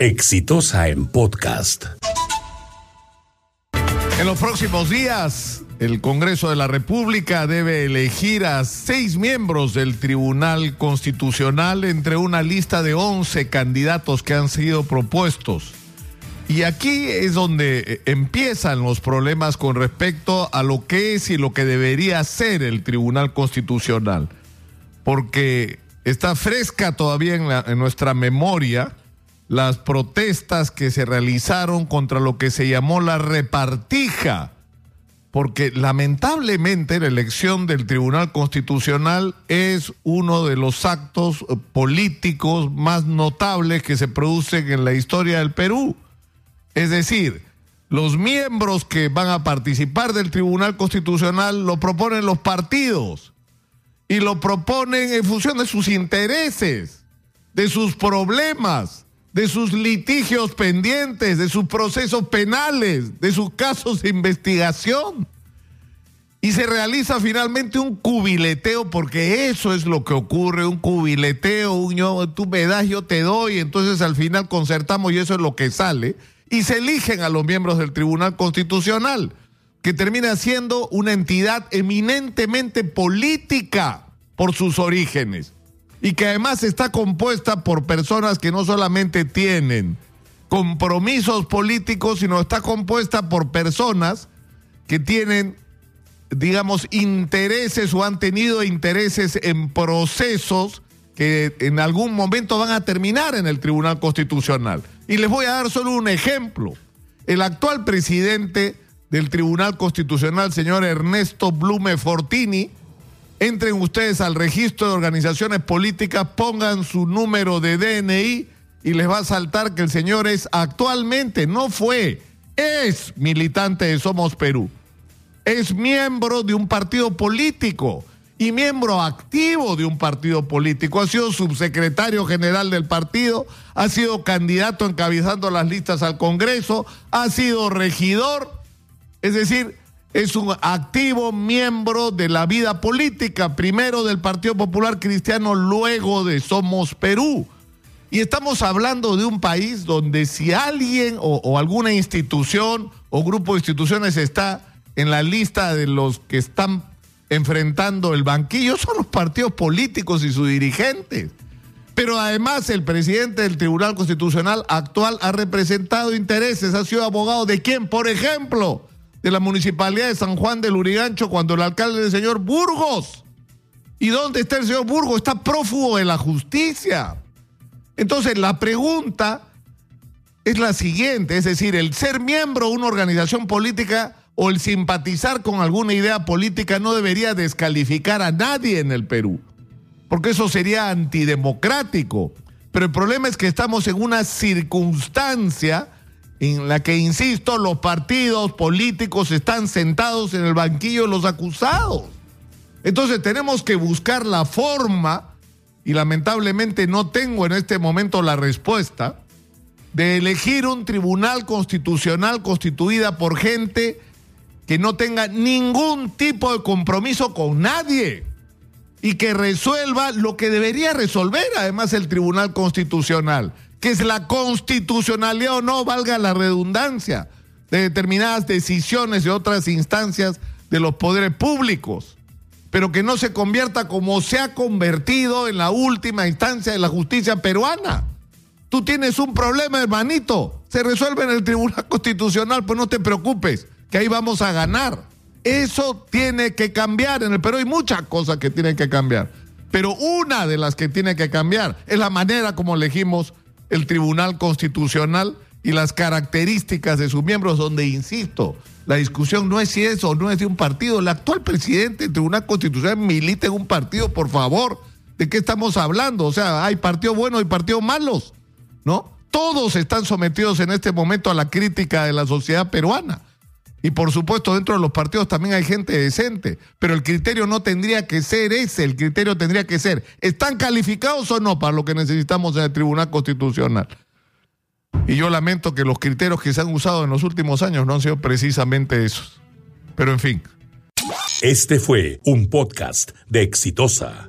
Exitosa en podcast. En los próximos días, el Congreso de la República debe elegir a seis miembros del Tribunal Constitucional entre una lista de 11 candidatos que han sido propuestos. Y aquí es donde eh, empiezan los problemas con respecto a lo que es y lo que debería ser el Tribunal Constitucional. Porque está fresca todavía en, en nuestra memoria las protestas que se realizaron contra lo que se llamó la repartija, porque lamentablemente la elección del Tribunal Constitucional es uno de los actos eh, políticos más notables que se producen en la historia del Perú. Es decir, los miembros que van a participar del Tribunal Constitucional lo proponen los partidos y lo proponen en función de sus intereses, de sus problemas de sus litigios pendientes, de sus procesos penales, de sus casos de investigación. Y se realiza finalmente un cubileteo, porque eso es lo que ocurre, un cubileteo, un yo, tú me das, yo te doy, entonces al final concertamos y eso es lo que sale. Y se eligen a los miembros del Tribunal Constitucional, que termina siendo una entidad eminentemente política por sus orígenes y que además está compuesta por personas que no solamente tienen compromisos políticos, sino está compuesta por personas que tienen, digamos, intereses o han tenido intereses en procesos que en algún momento van a terminar en el Tribunal Constitucional. Y les voy a dar solo un ejemplo. El actual presidente del Tribunal Constitucional, señor Ernesto Blume Fortini, Entren ustedes al registro de organizaciones políticas, pongan su número de DNI y les va a saltar que el señor es actualmente, no fue, es militante de Somos Perú. Es miembro de un partido político y miembro activo de un partido político. Ha sido subsecretario general del partido, ha sido candidato encabezando las listas al Congreso, ha sido regidor. Es decir, es un activo miembro de la vida política, primero del Partido Popular Cristiano, luego de Somos Perú. Y estamos hablando de un país donde si alguien o, alguna institución o grupo de instituciones está en la lista de los que están enfrentando el banquillo, son los partidos políticos y sus dirigentes. Pero además el presidente del Tribunal Constitucional actual ha representado intereses, ha sido abogado de quién, por ejemplo, de la municipalidad de San Juan del Urigancho cuando el alcalde es el señor Burgos. ¿Y dónde está el señor Burgos? Está prófugo de la justicia. Entonces, la pregunta es la siguiente, es decir, el ser miembro de una organización política o el simpatizar con alguna idea política no debería descalificar a nadie en el Perú, porque eso sería antidemocrático. Pero el problema es que estamos en una circunstancia en la que, insisto, los partidos políticos están sentados en el banquillo de los acusados. Entonces tenemos que buscar la forma, y lamentablemente no tengo en este momento la respuesta, de elegir un tribunal constitucional constituida por gente que no tenga ningún tipo de compromiso con nadie y que resuelva lo que debería resolver además el Tribunal Constitucional, que es la constitucionalidad o no, valga la redundancia, de determinadas decisiones de otras instancias de los poderes públicos, pero que no se convierta como se ha convertido en la última instancia de la justicia peruana. Tú tienes un problema, hermanito, se resuelve en el Tribunal Constitucional, pues no te preocupes, que ahí vamos a ganar. Eso tiene que cambiar en el Perú, hay muchas cosas que tienen que cambiar, pero una de las que tiene que cambiar es la manera como elegimos el Tribunal Constitucional y las características de sus miembros, donde, insisto, la discusión no es si es o no es de un partido. El actual presidente del Tribunal Constitucional milita en un partido, por favor. ¿De qué estamos hablando? O sea, hay partidos buenos y partidos malos, ¿no? Todos están sometidos en este momento a la crítica de la sociedad peruana. Y por supuesto, dentro de los partidos también hay gente decente, pero el criterio no tendría que ser ese, el criterio tendría que ser, ¿están calificados o no para lo que necesitamos en el Tribunal Constitucional? Y yo lamento que los criterios que se han usado en los últimos años no han sido precisamente esos. Pero en fin. Este fue un podcast de Exitosa.